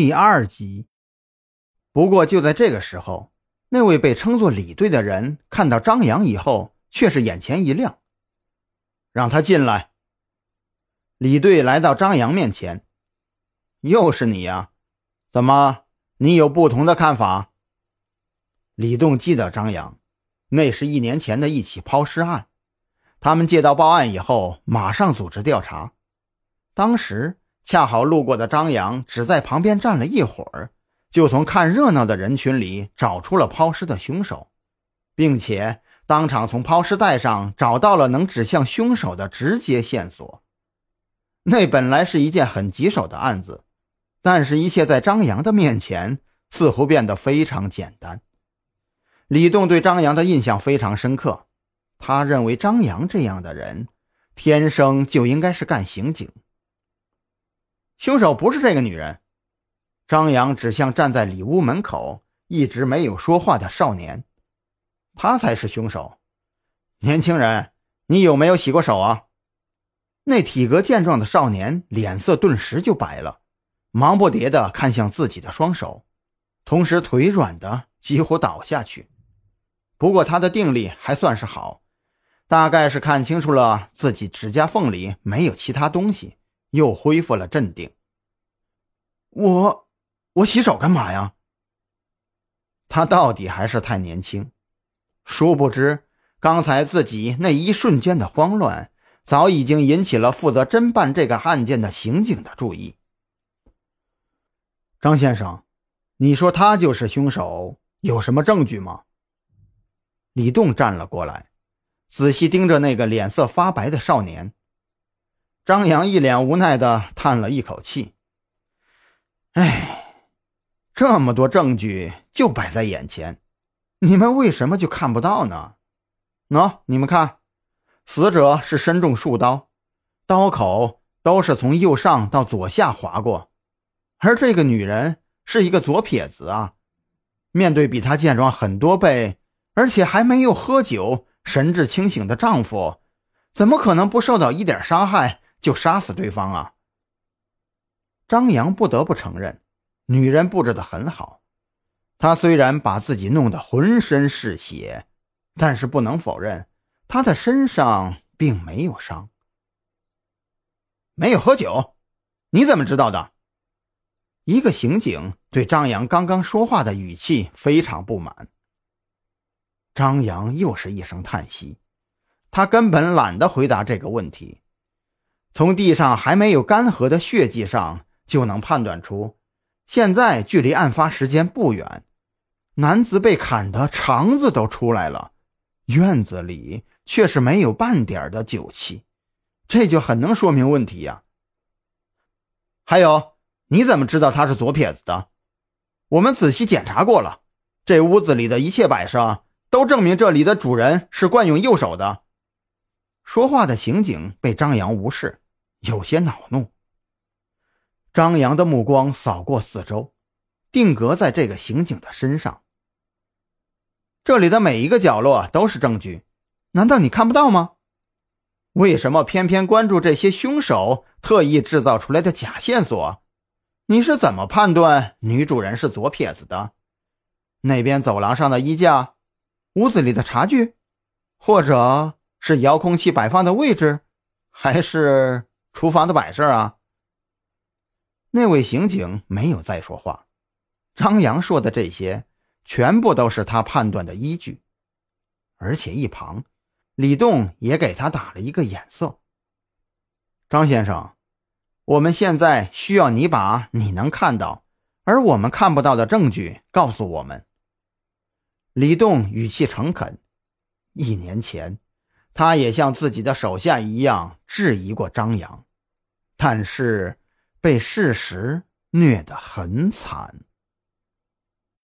第二集。不过就在这个时候，那位被称作李队的人看到张扬以后，却是眼前一亮，让他进来。李队来到张扬面前，又是你呀？怎么，你有不同的看法？李栋记得张扬，那是一年前的一起抛尸案，他们接到报案以后，马上组织调查。当时恰好路过的张扬只在旁边站了一会儿，就从看热闹的人群里找出了抛尸的凶手，并且当场从抛尸袋上找到了能指向凶手的直接线索。那本来是一件很棘手的案子，但是一切在张扬的面前似乎变得非常简单。李栋对张扬的印象非常深刻，他认为张扬这样的人，天生就应该是干刑警。凶手不是这个女人。张扬指向站在里屋门口一直没有说话的少年，他才是凶手。年轻人，你有没有洗过手啊？那体格健壮的少年脸色顿时就白了，忙不迭地看向自己的双手，同时腿软的几乎倒下去。不过他的定力还算是好，大概是看清楚了自己指甲缝里没有其他东西。又恢复了镇定。我，我洗手干嘛呀？他到底还是太年轻，殊不知刚才自己那一瞬间的慌乱，早已经引起了负责侦办这个案件的刑警的注意。张先生，你说他就是凶手，有什么证据吗？李栋站了过来，仔细盯着那个脸色发白的少年。张扬一脸无奈的叹了一口气：“哎，这么多证据就摆在眼前，你们为什么就看不到呢？喏，你们看，死者是身中数刀，刀口都是从右上到左下划过，而这个女人是一个左撇子啊。面对比她健壮很多倍，而且还没有喝酒、神志清醒的丈夫，怎么可能不受到一点伤害？”就杀死对方啊！张扬不得不承认，女人布置的很好。她虽然把自己弄得浑身是血，但是不能否认，她的身上并没有伤。没有喝酒，你怎么知道的？一个刑警对张扬刚刚说话的语气非常不满。张扬又是一声叹息，他根本懒得回答这个问题。从地上还没有干涸的血迹上就能判断出，现在距离案发时间不远。男子被砍的肠子都出来了，院子里却是没有半点的酒气，这就很能说明问题呀。还有，你怎么知道他是左撇子的？我们仔细检查过了，这屋子里的一切摆设都证明这里的主人是惯用右手的。说话的刑警被张扬无视，有些恼怒。张扬的目光扫过四周，定格在这个刑警的身上。这里的每一个角落都是证据，难道你看不到吗？为什么偏偏关注这些凶手特意制造出来的假线索？你是怎么判断女主人是左撇子的？那边走廊上的衣架，屋子里的茶具，或者……是遥控器摆放的位置，还是厨房的摆设啊？那位刑警没有再说话。张扬说的这些，全部都是他判断的依据。而且一旁，李栋也给他打了一个眼色。张先生，我们现在需要你把你能看到，而我们看不到的证据告诉我们。李栋语气诚恳。一年前。他也像自己的手下一样质疑过张扬，但是被事实虐得很惨。